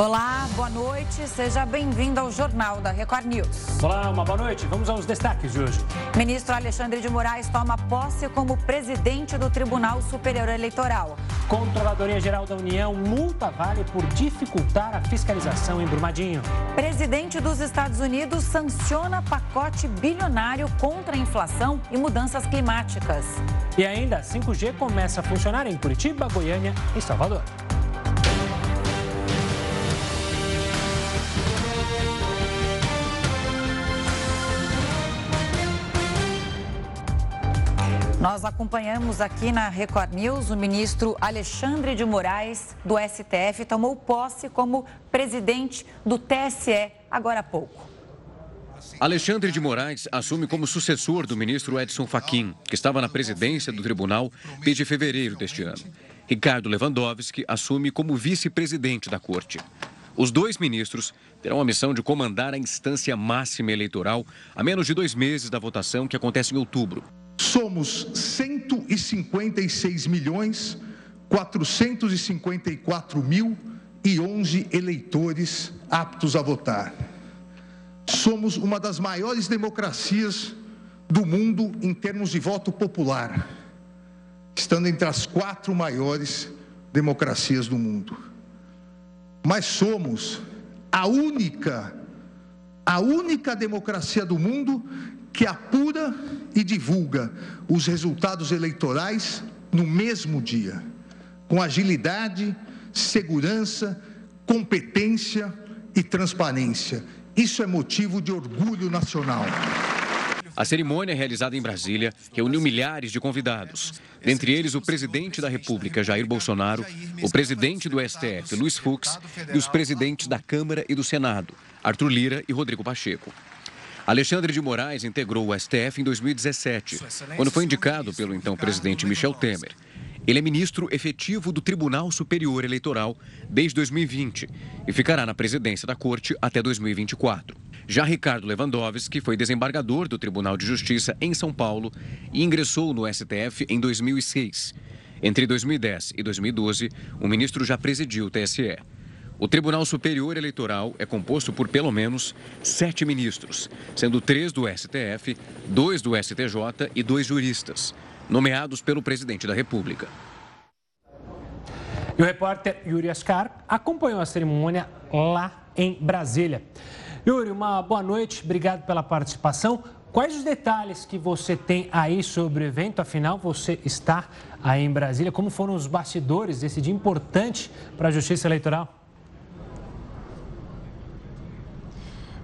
Olá, boa noite. Seja bem-vindo ao Jornal da Record News. Olá, uma boa noite. Vamos aos destaques de hoje. Ministro Alexandre de Moraes toma posse como presidente do Tribunal Superior Eleitoral. Controladoria Geral da União multa Vale por dificultar a fiscalização em Brumadinho. Presidente dos Estados Unidos sanciona pacote bilionário contra a inflação e mudanças climáticas. E ainda, 5G começa a funcionar em Curitiba, Goiânia e Salvador. Nós acompanhamos aqui na Record News o ministro Alexandre de Moraes, do STF, tomou posse como presidente do TSE agora há pouco. Alexandre de Moraes assume como sucessor do ministro Edson Fachin, que estava na presidência do tribunal desde fevereiro deste ano. Ricardo Lewandowski assume como vice-presidente da corte. Os dois ministros terão a missão de comandar a instância máxima eleitoral a menos de dois meses da votação que acontece em outubro. Somos 156 milhões 454 mil e 11 eleitores aptos a votar. Somos uma das maiores democracias do mundo em termos de voto popular, estando entre as quatro maiores democracias do mundo. Mas somos a única, a única democracia do mundo que apura e divulga os resultados eleitorais no mesmo dia, com agilidade, segurança, competência e transparência. Isso é motivo de orgulho nacional. A cerimônia realizada em Brasília reuniu milhares de convidados, dentre eles o presidente da República, Jair Bolsonaro, o presidente do STF, Luiz Fux, e os presidentes da Câmara e do Senado, Arthur Lira e Rodrigo Pacheco. Alexandre de Moraes integrou o STF em 2017, quando foi indicado pelo então presidente Michel Temer. Ele é ministro efetivo do Tribunal Superior Eleitoral desde 2020 e ficará na presidência da Corte até 2024. Já Ricardo Lewandowski foi desembargador do Tribunal de Justiça em São Paulo e ingressou no STF em 2006. Entre 2010 e 2012, o ministro já presidiu o TSE. O Tribunal Superior Eleitoral é composto por pelo menos sete ministros, sendo três do STF, dois do STJ e dois juristas, nomeados pelo presidente da República. E o repórter Yuri Ascar acompanhou a cerimônia lá em Brasília. Yuri, uma boa noite, obrigado pela participação. Quais os detalhes que você tem aí sobre o evento? Afinal, você está aí em Brasília. Como foram os bastidores desse dia importante para a Justiça Eleitoral?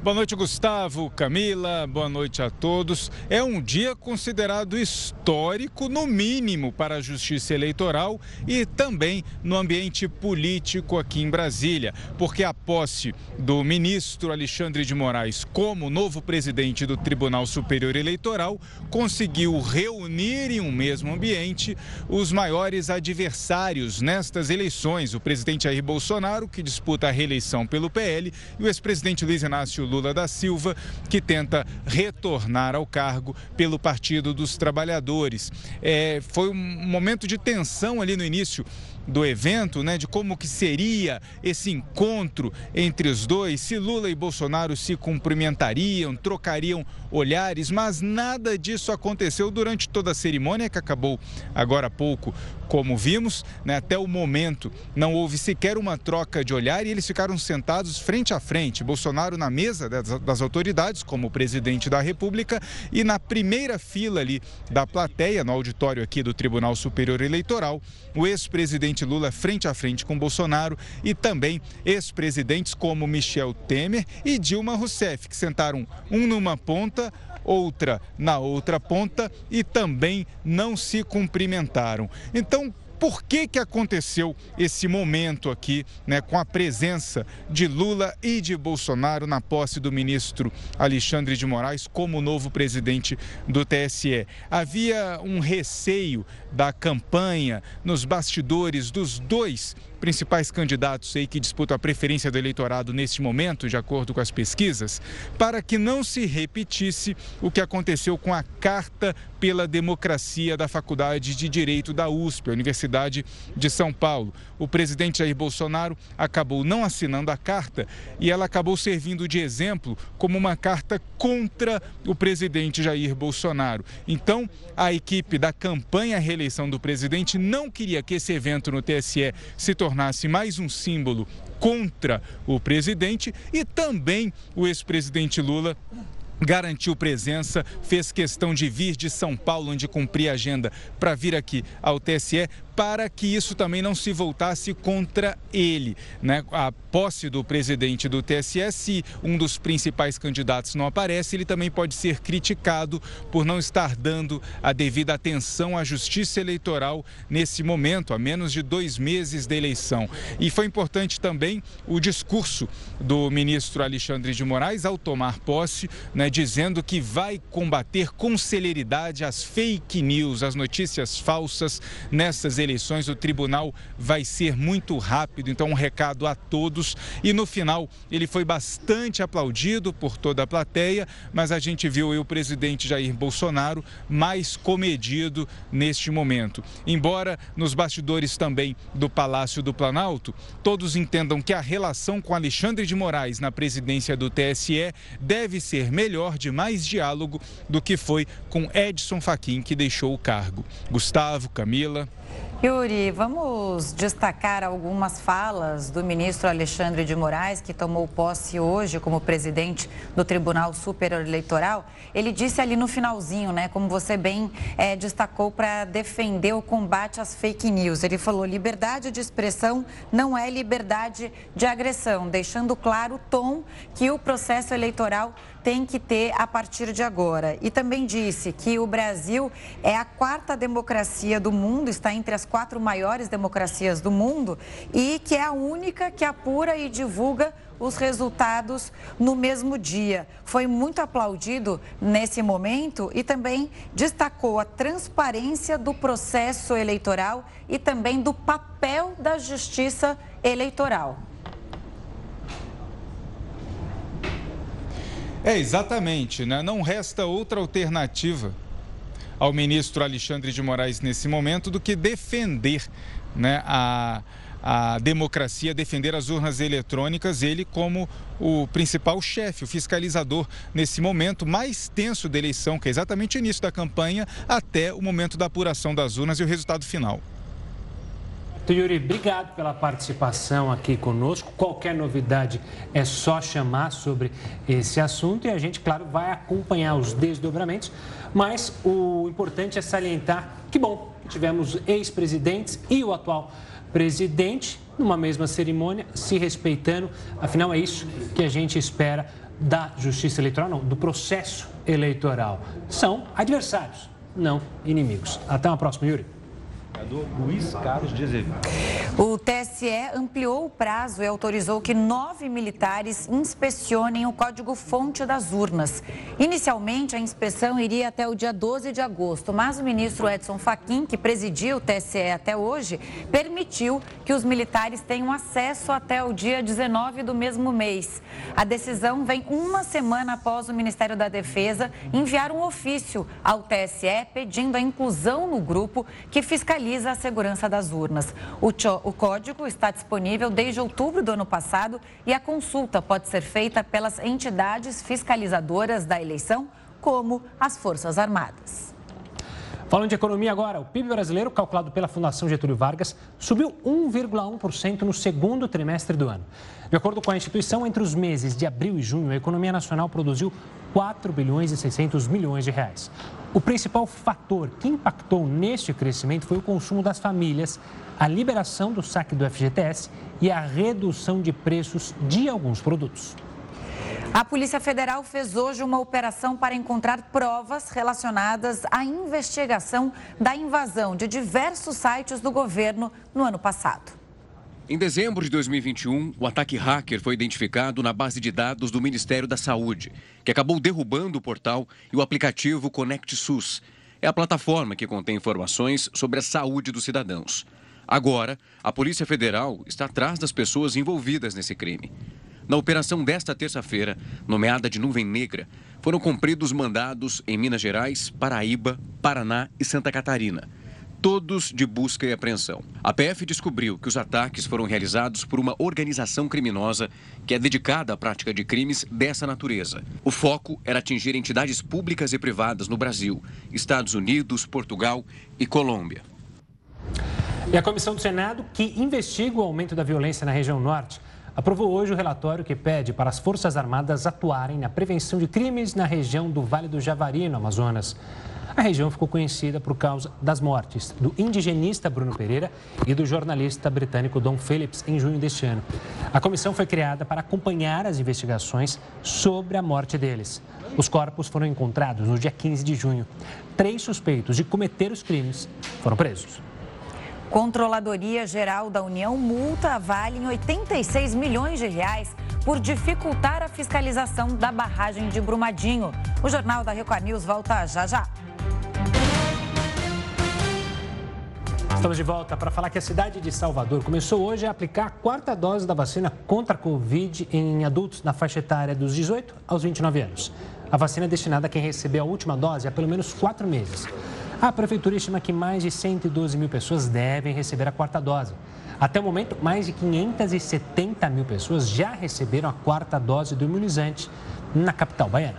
Boa noite, Gustavo, Camila, boa noite a todos. É um dia considerado histórico, no mínimo, para a justiça eleitoral e também no ambiente político aqui em Brasília, porque a posse do ministro Alexandre de Moraes como novo presidente do Tribunal Superior Eleitoral conseguiu reunir em um mesmo ambiente os maiores adversários nestas eleições: o presidente Jair Bolsonaro, que disputa a reeleição pelo PL, e o ex-presidente Luiz Inácio Lula Lula da Silva, que tenta retornar ao cargo pelo Partido dos Trabalhadores. É, foi um momento de tensão ali no início do evento, né, de como que seria esse encontro entre os dois, se Lula e Bolsonaro se cumprimentariam, trocariam olhares, mas nada disso aconteceu durante toda a cerimônia que acabou agora há pouco, como vimos, né, até o momento não houve sequer uma troca de olhar e eles ficaram sentados frente a frente, Bolsonaro na mesa das, das autoridades como presidente da República e na primeira fila ali da plateia, no auditório aqui do Tribunal Superior Eleitoral, o ex-presidente presidente Lula frente a frente com Bolsonaro e também ex-presidentes como Michel Temer e Dilma Rousseff, que sentaram um numa ponta, outra na outra ponta e também não se cumprimentaram. Então, por que, que aconteceu esse momento aqui, né, com a presença de Lula e de Bolsonaro na posse do ministro Alexandre de Moraes como novo presidente do TSE? Havia um receio da campanha nos bastidores dos dois principais candidatos aí que disputam a preferência do eleitorado neste momento, de acordo com as pesquisas, para que não se repetisse o que aconteceu com a Carta pela Democracia da Faculdade de Direito da USP, a Universidade de São Paulo. O presidente Jair Bolsonaro acabou não assinando a carta e ela acabou servindo de exemplo como uma carta contra o presidente Jair Bolsonaro. Então, a equipe da campanha à reeleição do presidente não queria que esse evento no TSE se tornasse mais um símbolo contra o presidente e também o ex-presidente Lula garantiu presença, fez questão de vir de São Paulo, onde cumpria a agenda, para vir aqui ao TSE para que isso também não se voltasse contra ele. Né? A posse do presidente do TSE, se um dos principais candidatos não aparece, ele também pode ser criticado por não estar dando a devida atenção à justiça eleitoral nesse momento, a menos de dois meses da eleição. E foi importante também o discurso do ministro Alexandre de Moraes ao tomar posse, né, dizendo que vai combater com celeridade as fake news, as notícias falsas nessas eleições eleições, o tribunal vai ser muito rápido. Então, um recado a todos. E no final, ele foi bastante aplaudido por toda a plateia, mas a gente viu o presidente Jair Bolsonaro mais comedido neste momento. Embora nos bastidores também do Palácio do Planalto, todos entendam que a relação com Alexandre de Moraes na presidência do TSE deve ser melhor, de mais diálogo, do que foi com Edson Fachin, que deixou o cargo. Gustavo, Camila. Yuri, vamos destacar algumas falas do ministro Alexandre de Moraes, que tomou posse hoje como presidente do Tribunal Superior Eleitoral. Ele disse ali no finalzinho, né, como você bem é, destacou, para defender o combate às fake news. Ele falou: liberdade de expressão não é liberdade de agressão, deixando claro o tom que o processo eleitoral tem que ter a partir de agora. E também disse que o Brasil é a quarta democracia do mundo, está entre as quatro maiores democracias do mundo e que é a única que apura e divulga os resultados no mesmo dia. Foi muito aplaudido nesse momento e também destacou a transparência do processo eleitoral e também do papel da justiça eleitoral. É, exatamente, né? Não resta outra alternativa ao ministro Alexandre de Moraes nesse momento do que defender né, a, a democracia, defender as urnas eletrônicas, ele como o principal chefe, o fiscalizador nesse momento mais tenso da eleição, que é exatamente o início da campanha, até o momento da apuração das urnas e o resultado final. Yuri, obrigado pela participação aqui conosco. Qualquer novidade é só chamar sobre esse assunto e a gente, claro, vai acompanhar os desdobramentos. Mas o importante é salientar que, bom, tivemos ex-presidentes e o atual presidente numa mesma cerimônia, se respeitando. Afinal, é isso que a gente espera da justiça eleitoral, não, do processo eleitoral. São adversários, não inimigos. Até uma próxima, Yuri. Luiz Carlos de Azevedo. O TSE ampliou o prazo e autorizou que nove militares inspecionem o código-fonte das urnas. Inicialmente, a inspeção iria até o dia 12 de agosto, mas o ministro Edson Fachin, que presidia o TSE até hoje, permitiu que os militares tenham acesso até o dia 19 do mesmo mês. A decisão vem uma semana após o Ministério da Defesa enviar um ofício ao TSE pedindo a inclusão no grupo que fiscaliza fiscaliza a segurança das urnas. O, o código está disponível desde outubro do ano passado e a consulta pode ser feita pelas entidades fiscalizadoras da eleição, como as Forças Armadas. Falando de economia agora, o PIB brasileiro, calculado pela Fundação Getúlio Vargas, subiu 1,1% no segundo trimestre do ano. De acordo com a instituição, entre os meses de abril e junho, a economia nacional produziu 4 bilhões e 600 milhões de reais. O principal fator que impactou neste crescimento foi o consumo das famílias, a liberação do saque do FGTS e a redução de preços de alguns produtos. A Polícia Federal fez hoje uma operação para encontrar provas relacionadas à investigação da invasão de diversos sites do governo no ano passado. Em dezembro de 2021, o ataque hacker foi identificado na base de dados do Ministério da Saúde, que acabou derrubando o portal e o aplicativo Conect SUS. É a plataforma que contém informações sobre a saúde dos cidadãos. Agora, a Polícia Federal está atrás das pessoas envolvidas nesse crime. Na operação desta terça-feira, nomeada de Nuvem Negra, foram cumpridos mandados em Minas Gerais, Paraíba, Paraná e Santa Catarina todos de busca e apreensão. A PF descobriu que os ataques foram realizados por uma organização criminosa que é dedicada à prática de crimes dessa natureza. O foco era atingir entidades públicas e privadas no Brasil, Estados Unidos, Portugal e Colômbia. E a comissão do Senado, que investiga o aumento da violência na região norte, aprovou hoje o relatório que pede para as Forças Armadas atuarem na prevenção de crimes na região do Vale do Javari, no Amazonas. A região ficou conhecida por causa das mortes do indigenista Bruno Pereira e do jornalista britânico Don Phillips em junho deste ano. A comissão foi criada para acompanhar as investigações sobre a morte deles. Os corpos foram encontrados no dia 15 de junho. Três suspeitos de cometer os crimes foram presos. Controladoria Geral da União multa a Vale em 86 milhões de reais por dificultar a fiscalização da barragem de Brumadinho. O Jornal da Record News volta já já. Estamos de volta para falar que a cidade de Salvador começou hoje a aplicar a quarta dose da vacina contra a Covid em adultos na faixa etária dos 18 aos 29 anos. A vacina é destinada a quem recebeu a última dose há pelo menos quatro meses. A prefeitura estima que mais de 112 mil pessoas devem receber a quarta dose. Até o momento, mais de 570 mil pessoas já receberam a quarta dose do imunizante na capital baiana.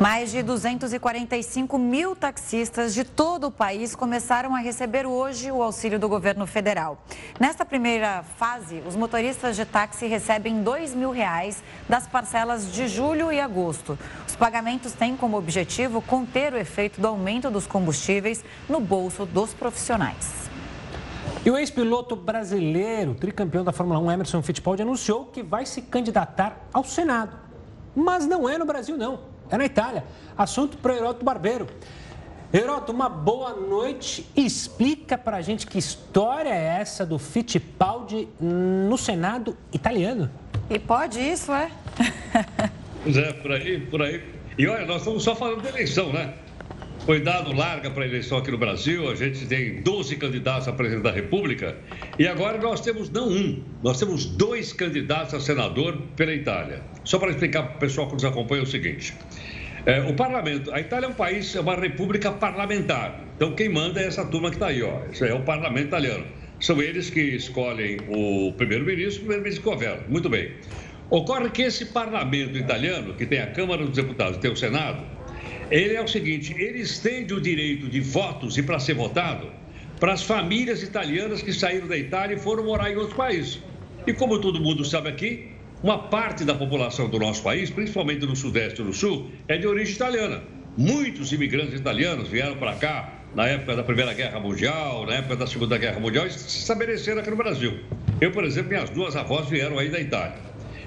Mais de 245 mil taxistas de todo o país começaram a receber hoje o auxílio do governo federal. Nesta primeira fase, os motoristas de táxi recebem R$ mil reais das parcelas de julho e agosto. Os pagamentos têm como objetivo conter o efeito do aumento dos combustíveis no bolso dos profissionais. E o ex-piloto brasileiro, tricampeão da Fórmula 1, Emerson Fittipaldi, anunciou que vai se candidatar ao Senado. Mas não é no Brasil, não é na Itália. Assunto para Heroto Barbeiro. Heroto, uma boa noite. Explica para a gente que história é essa do Fittipaldi no Senado italiano. E pode isso, é? Pois é, por aí, por aí. E olha, nós estamos só falando de eleição, né? Foi dado larga para a eleição aqui no Brasil, a gente tem 12 candidatos a presidente da República e agora nós temos não um, nós temos dois candidatos a senador pela Itália. Só para explicar para o pessoal que nos acompanha o seguinte: é, o parlamento, a Itália é um país, é uma república parlamentar. Então quem manda é essa turma que está aí, ó. Isso é o parlamento italiano. São eles que escolhem o primeiro-ministro, o primeiro-ministro governa. Muito bem. Ocorre que esse parlamento italiano, que tem a Câmara dos Deputados e tem o Senado, ele é o seguinte: ele estende o direito de votos e para ser votado para as famílias italianas que saíram da Itália e foram morar em outros países. E como todo mundo sabe aqui, uma parte da população do nosso país, principalmente no Sudeste e no Sul, é de origem italiana. Muitos imigrantes italianos vieram para cá na época da Primeira Guerra Mundial, na época da Segunda Guerra Mundial e se estabeleceram aqui no Brasil. Eu, por exemplo, minhas duas avós vieram aí da Itália.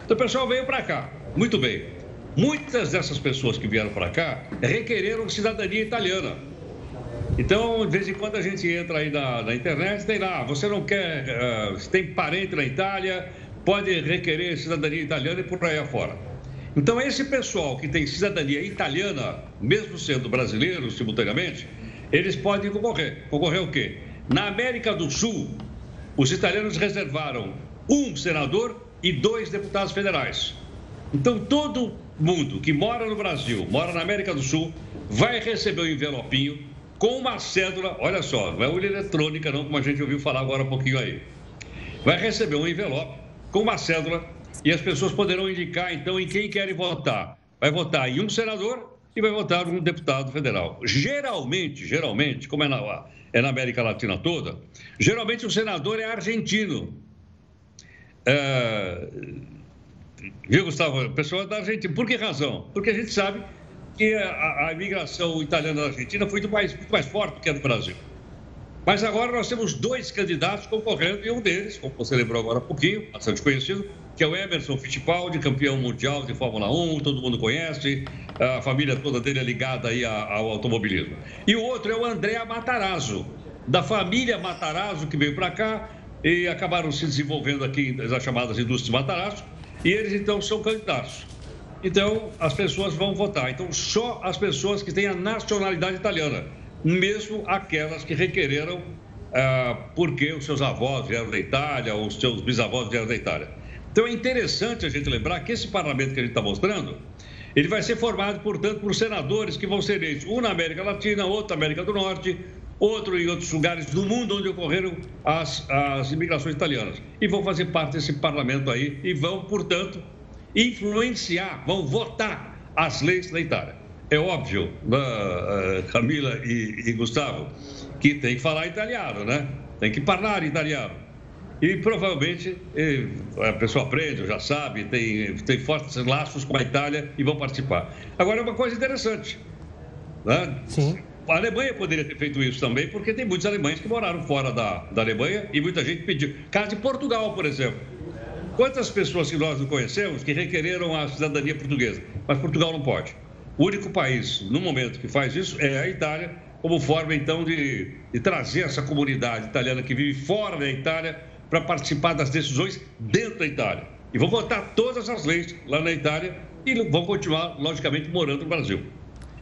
Então o pessoal veio para cá. Muito bem. Muitas dessas pessoas que vieram para cá requereram cidadania italiana. Então, de vez em quando a gente entra aí na, na internet, tem lá, você não quer, uh, tem parente na Itália, pode requerer cidadania italiana e por aí afora. Então, esse pessoal que tem cidadania italiana, mesmo sendo brasileiros simultaneamente, eles podem concorrer. Concorrer o quê? Na América do Sul, os italianos reservaram um senador e dois deputados federais. Então, todo mundo que mora no Brasil, mora na América do Sul, vai receber um envelopinho com uma cédula, olha só, não é urna eletrônica não, como a gente ouviu falar agora um pouquinho aí. Vai receber um envelope com uma cédula e as pessoas poderão indicar então em quem querem votar. Vai votar em um senador e vai votar em um deputado federal. Geralmente, geralmente, como é na, é na América Latina toda, geralmente o senador é argentino. É Viu, Gustavo? Pessoal da Argentina. Por que razão? Porque a gente sabe que a, a imigração italiana da Argentina foi muito mais, muito mais forte do que a do Brasil. Mas agora nós temos dois candidatos concorrendo, e um deles, como você lembrou agora há pouquinho, bastante conhecido, que é o Emerson Fittipaldi, campeão mundial de Fórmula 1, todo mundo conhece, a família toda dele é ligada aí ao automobilismo. E o outro é o André Matarazzo, da família Matarazzo, que veio para cá e acabaram se desenvolvendo aqui nas chamadas indústrias Matarazzo, e eles então são candidatos. Então, as pessoas vão votar. Então, só as pessoas que têm a nacionalidade italiana, mesmo aquelas que requereram ah, porque os seus avós vieram da Itália, ou os seus bisavós vieram da Itália. Então é interessante a gente lembrar que esse parlamento que a gente está mostrando, ele vai ser formado, portanto, por senadores que vão ser eleitos, um na América Latina, outro na América do Norte, outro em outros lugares do mundo onde ocorreram as, as imigrações italianas. E vão fazer parte desse parlamento aí e vão, portanto, influenciar, vão votar as leis da Itália. É óbvio, uh, Camila e, e Gustavo, que tem que falar italiano, né? Tem que falar italiano. E provavelmente a pessoa aprende, já sabe, tem, tem fortes laços com a Itália e vão participar. Agora, é uma coisa interessante. Né? Sim. A Alemanha poderia ter feito isso também, porque tem muitos alemães que moraram fora da, da Alemanha e muita gente pediu. Caso de Portugal, por exemplo. Quantas pessoas que nós não conhecemos que requereram a cidadania portuguesa? Mas Portugal não pode. O único país, no momento, que faz isso é a Itália, como forma, então, de, de trazer essa comunidade italiana que vive fora da Itália para participar das decisões dentro da Itália. E vão votar todas as leis lá na Itália e vão continuar, logicamente, morando no Brasil.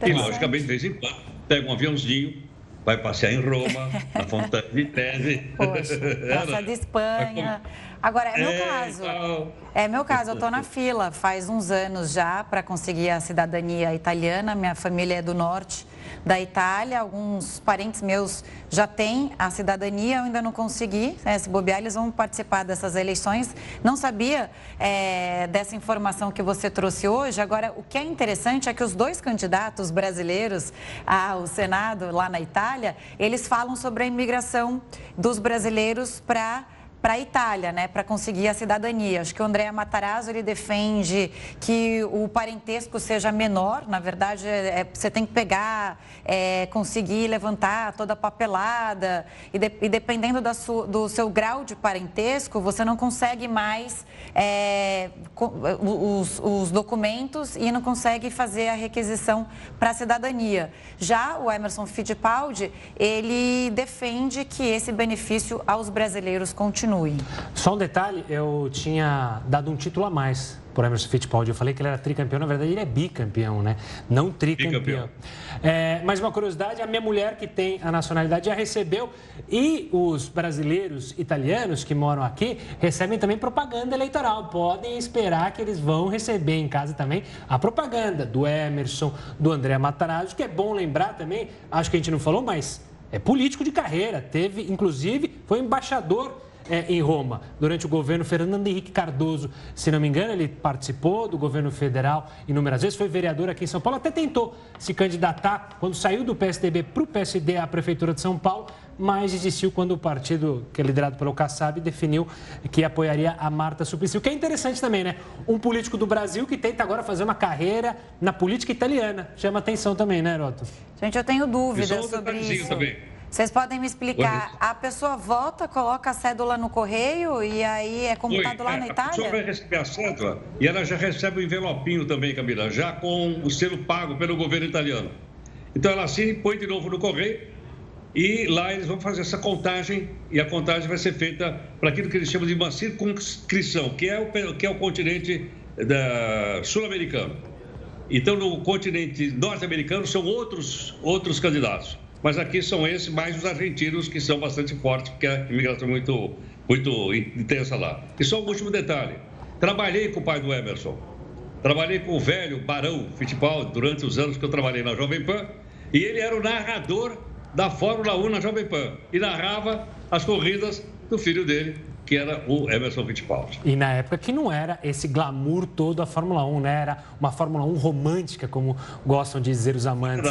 E, logicamente, de vez em quando, pega um aviãozinho, vai passear em Roma, na Fontana de Tese. Poxa, Praça de Espanha. Agora, é meu é, caso. Então... É meu caso, eu estou na fila faz uns anos já para conseguir a cidadania italiana. Minha família é do norte da Itália. Alguns parentes meus já têm a cidadania, eu ainda não consegui. Né? Se bobear, eles vão participar dessas eleições. Não sabia é, dessa informação que você trouxe hoje. Agora, o que é interessante é que os dois candidatos brasileiros ao Senado lá na Itália, eles falam sobre a imigração dos brasileiros para para a Itália, né, para conseguir a cidadania. Acho que o André Matarazzo ele defende que o parentesco seja menor. Na verdade, é, é, você tem que pegar, é, conseguir levantar toda a papelada e, de, e dependendo su, do seu grau de parentesco, você não consegue mais é, os, os documentos e não consegue fazer a requisição para a cidadania. Já o Emerson Fittipaldi ele defende que esse benefício aos brasileiros continue continue. Só um detalhe, eu tinha dado um título a mais por Emerson Fittipaldi. Eu falei que ele era tricampeão, na verdade ele é bicampeão, né? Não tricampeão. É, mas uma curiosidade, a minha mulher que tem a nacionalidade já recebeu e os brasileiros italianos que moram aqui recebem também propaganda eleitoral. Podem esperar que eles vão receber em casa também a propaganda do Emerson, do André Matarazzo, que é bom lembrar também, acho que a gente não falou, mas é político de carreira. Teve, inclusive, foi embaixador é, em Roma. Durante o governo Fernando Henrique Cardoso, se não me engano, ele participou do governo federal inúmeras vezes, foi vereador aqui em São Paulo, até tentou se candidatar quando saiu do PSDB para o PSD à Prefeitura de São Paulo, mas desistiu quando o partido, que é liderado pelo Kassab, definiu que apoiaria a Marta Suplicy. O que é interessante também, né? Um político do Brasil que tenta agora fazer uma carreira na política italiana. Chama atenção também, né, Heroto? Gente, eu tenho dúvidas sobre isso. Também. Vocês podem me explicar? A pessoa volta, coloca a cédula no correio e aí é computado Oi, lá na Itália? A pessoa vai receber a cédula e ela já recebe o envelopinho também, Camila, já com o selo pago pelo governo italiano. Então ela assina e põe de novo no correio e lá eles vão fazer essa contagem e a contagem vai ser feita para aquilo que eles chamam de uma circunscrição, que é o, que é o continente sul-americano. Então no continente norte-americano são outros, outros candidatos. Mas aqui são esses, mais os argentinos, que são bastante fortes, porque a imigração é muito, muito intensa lá. E só um último detalhe. Trabalhei com o pai do Emerson. Trabalhei com o velho Barão Fittipaldi durante os anos que eu trabalhei na Jovem Pan. E ele era o narrador da Fórmula 1 na Jovem Pan. E narrava as corridas do filho dele, que era o Emerson Fittipaldi. E na época que não era esse glamour todo a Fórmula 1, né? Era uma Fórmula 1 romântica, como gostam de dizer os amantes.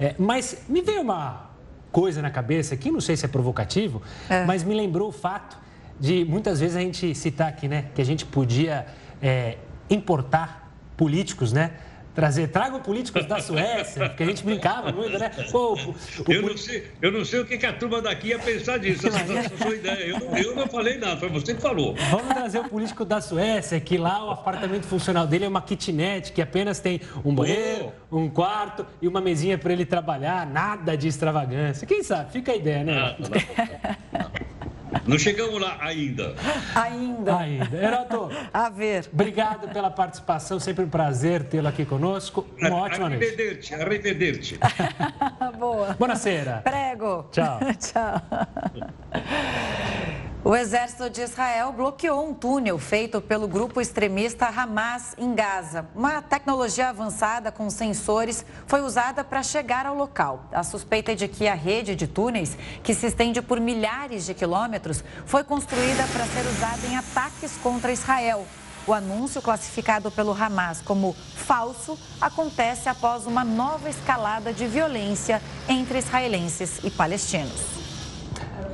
É, mas me veio uma coisa na cabeça que não sei se é provocativo, é. mas me lembrou o fato de muitas vezes a gente citar aqui, né? Que a gente podia é, importar políticos, né? Trazer, tragam políticos da Suécia, porque a gente brincava muito, né? Pô, o, o, eu, não sei, eu não sei o que, a turma daqui ia pensar disso, essa, essa sua ideia. Eu não, eu não falei nada, foi você que falou. Vamos trazer o político da Suécia, que lá o apartamento funcional dele é uma kitnet, que apenas tem um banheiro, oh. um quarto e uma mesinha para ele trabalhar, nada de extravagância. Quem sabe? Fica a ideia, né? Ah, não. Não chegamos lá ainda. Ainda. Ainda. Heroto. A ver. Obrigado pela participação. Sempre um prazer tê-lo aqui conosco. Uma ótima noite. Arrivederci. Arrivederci. Boa. Buonasera. Prego. Tchau. Tchau. O exército de Israel bloqueou um túnel feito pelo grupo extremista Hamas em Gaza. Uma tecnologia avançada com sensores foi usada para chegar ao local. A suspeita é de que a rede de túneis, que se estende por milhares de quilômetros, foi construída para ser usada em ataques contra Israel. O anúncio, classificado pelo Hamas como falso, acontece após uma nova escalada de violência entre israelenses e palestinos.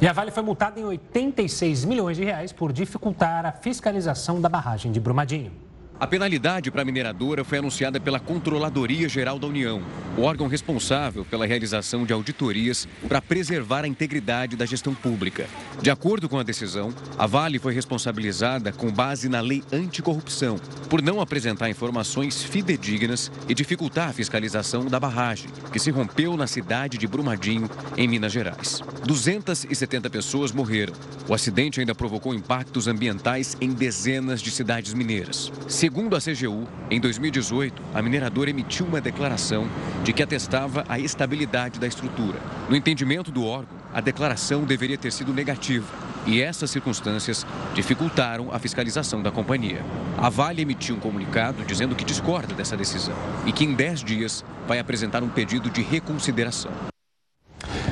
E a Vale foi multada em 86 milhões de reais por dificultar a fiscalização da barragem de Brumadinho. A penalidade para a mineradora foi anunciada pela Controladoria Geral da União, o órgão responsável pela realização de auditorias para preservar a integridade da gestão pública. De acordo com a decisão, a Vale foi responsabilizada com base na lei anticorrupção por não apresentar informações fidedignas e dificultar a fiscalização da barragem, que se rompeu na cidade de Brumadinho, em Minas Gerais. 270 pessoas morreram. O acidente ainda provocou impactos ambientais em dezenas de cidades mineiras. Segundo a CGU, em 2018, a mineradora emitiu uma declaração de que atestava a estabilidade da estrutura. No entendimento do órgão, a declaração deveria ter sido negativa e essas circunstâncias dificultaram a fiscalização da companhia. A Vale emitiu um comunicado dizendo que discorda dessa decisão e que em 10 dias vai apresentar um pedido de reconsideração.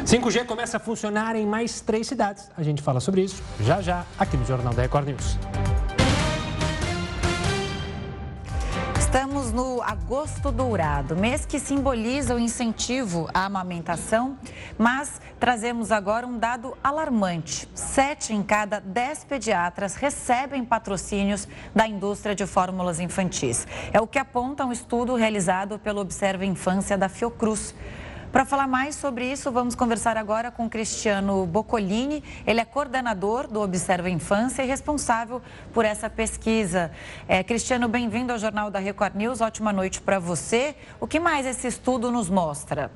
5G começa a funcionar em mais três cidades. A gente fala sobre isso já já aqui no Jornal da Record News. Estamos no agosto dourado, mês que simboliza o incentivo à amamentação, mas trazemos agora um dado alarmante. Sete em cada dez pediatras recebem patrocínios da indústria de fórmulas infantis. É o que aponta um estudo realizado pelo Observa Infância da Fiocruz. Para falar mais sobre isso, vamos conversar agora com Cristiano Boccolini. Ele é coordenador do Observa Infância e responsável por essa pesquisa. É, Cristiano, bem-vindo ao Jornal da Record News. Ótima noite para você. O que mais esse estudo nos mostra?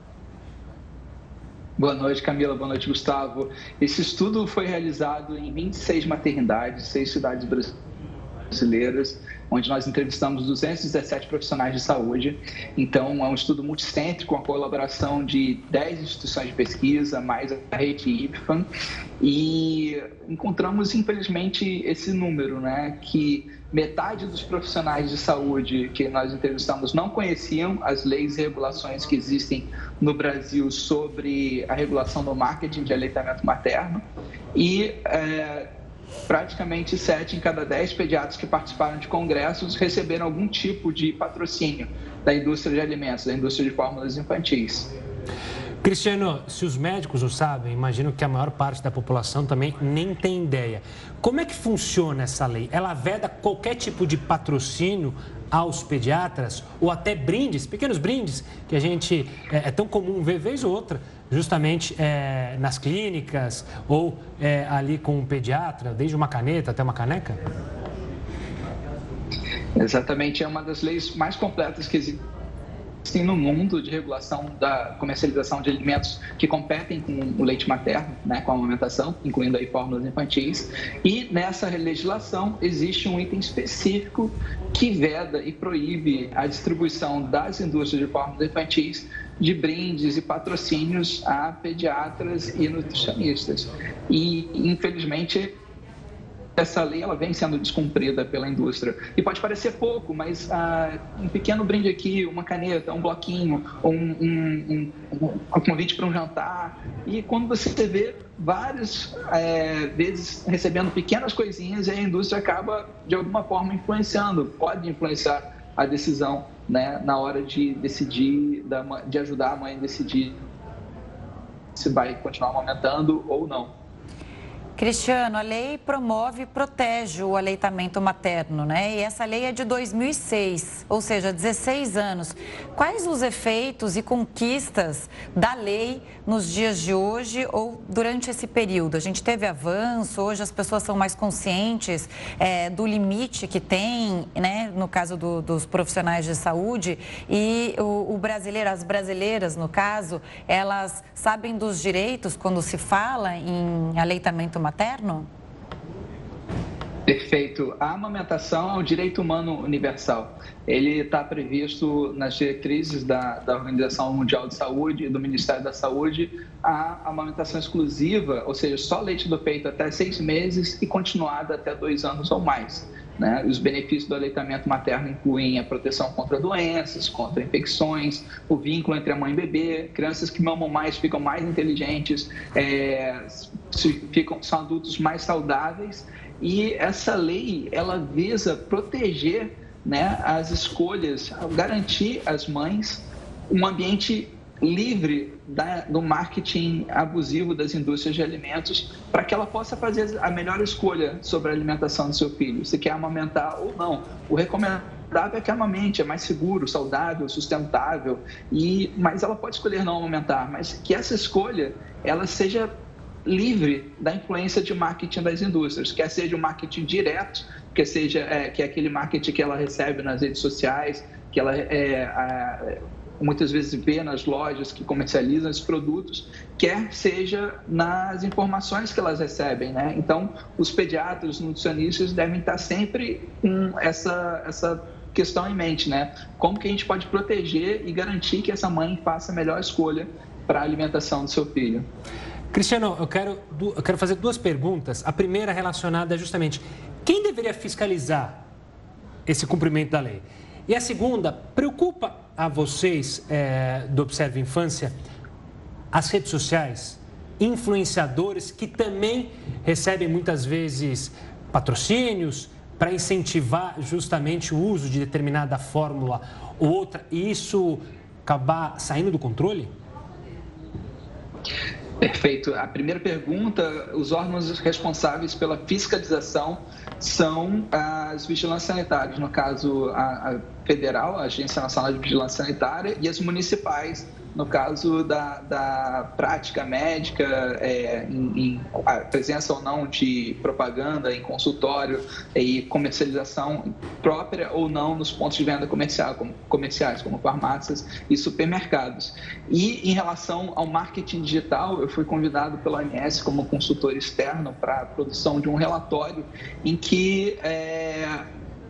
Boa noite, Camila. Boa noite, Gustavo. Esse estudo foi realizado em 26 maternidades, seis cidades brasileiras onde nós entrevistamos 217 profissionais de saúde. Então, é um estudo multicêntrico com a colaboração de 10 instituições de pesquisa, mais a rede IPFAN, e encontramos, infelizmente, esse número, né, que metade dos profissionais de saúde que nós entrevistamos não conheciam as leis e regulações que existem no Brasil sobre a regulação do marketing de aleitamento materno. E é, praticamente sete em cada dez pediatras que participaram de congressos receberam algum tipo de patrocínio da indústria de alimentos, da indústria de fórmulas infantis. Cristiano, se os médicos o sabem, imagino que a maior parte da população também nem tem ideia. Como é que funciona essa lei? Ela veda qualquer tipo de patrocínio aos pediatras ou até brindes, pequenos brindes, que a gente é, é tão comum ver vez ou outra, justamente é, nas clínicas ou é, ali com o pediatra, desde uma caneta até uma caneca? Exatamente, é uma das leis mais completas que existe existem no mundo de regulação da comercialização de alimentos que competem com o leite materno, né, com a amamentação, incluindo aí fórmulas infantis. E nessa legislação existe um item específico que veda e proíbe a distribuição das indústrias de fórmulas infantis de brindes e patrocínios a pediatras e nutricionistas. E, infelizmente, essa lei ela vem sendo descumprida pela indústria. E pode parecer pouco, mas ah, um pequeno brinde aqui, uma caneta, um bloquinho, um, um, um, um convite para um jantar. E quando você vê várias é, vezes recebendo pequenas coisinhas, a indústria acaba, de alguma forma, influenciando, pode influenciar a decisão né, na hora de decidir, de ajudar a mãe a decidir se vai continuar amamentando ou não. Cristiano, a lei promove e protege o aleitamento materno, né? E essa lei é de 2006, ou seja, 16 anos. Quais os efeitos e conquistas da lei nos dias de hoje ou durante esse período? A gente teve avanço, hoje as pessoas são mais conscientes é, do limite que tem, né? No caso do, dos profissionais de saúde e o, o brasileiro, as brasileiras, no caso, elas sabem dos direitos quando se fala em aleitamento materno? Perfeito. A amamentação é um direito humano universal. Ele está previsto nas diretrizes da, da Organização Mundial de Saúde e do Ministério da Saúde a amamentação exclusiva, ou seja, só leite do peito até seis meses e continuada até dois anos ou mais. Né? Os benefícios do aleitamento materno incluem a proteção contra doenças, contra infecções, o vínculo entre a mãe e o bebê, crianças que mamam mais ficam mais inteligentes, é, ficam, são adultos mais saudáveis e essa lei ela visa proteger né, as escolhas, garantir às mães um ambiente livre da, do marketing abusivo das indústrias de alimentos para que ela possa fazer a melhor escolha sobre a alimentação do seu filho, se quer amamentar ou não. O recomendável é que amamente, é mais seguro, saudável, sustentável, e, mas ela pode escolher não amamentar, mas que essa escolha ela seja livre da influência de marketing das indústrias, quer seja o marketing direto, que seja é, que é aquele marketing que ela recebe nas redes sociais, que ela é, a, muitas vezes vê nas lojas que comercializam esses produtos, quer seja nas informações que elas recebem, né? Então, os pediatras, os nutricionistas devem estar sempre com essa, essa questão em mente, né? Como que a gente pode proteger e garantir que essa mãe faça a melhor escolha para a alimentação do seu filho? Cristiano, eu quero, eu quero fazer duas perguntas. A primeira relacionada é justamente quem deveria fiscalizar esse cumprimento da lei? E a segunda, preocupa a vocês é, do Observe Infância as redes sociais, influenciadores que também recebem muitas vezes patrocínios para incentivar justamente o uso de determinada fórmula ou outra e isso acabar saindo do controle? Perfeito. A primeira pergunta: os órgãos responsáveis pela fiscalização são as vigilâncias sanitárias, no caso a, federal, a Agência Nacional de Vigilância Sanitária, e as municipais, no caso da, da prática médica, é, em, em, a presença ou não de propaganda em consultório e comercialização própria ou não nos pontos de venda comercial, como, comerciais, como farmácias e supermercados. E em relação ao marketing digital, eu fui convidado pela OMS como consultor externo para a produção de um relatório em que é,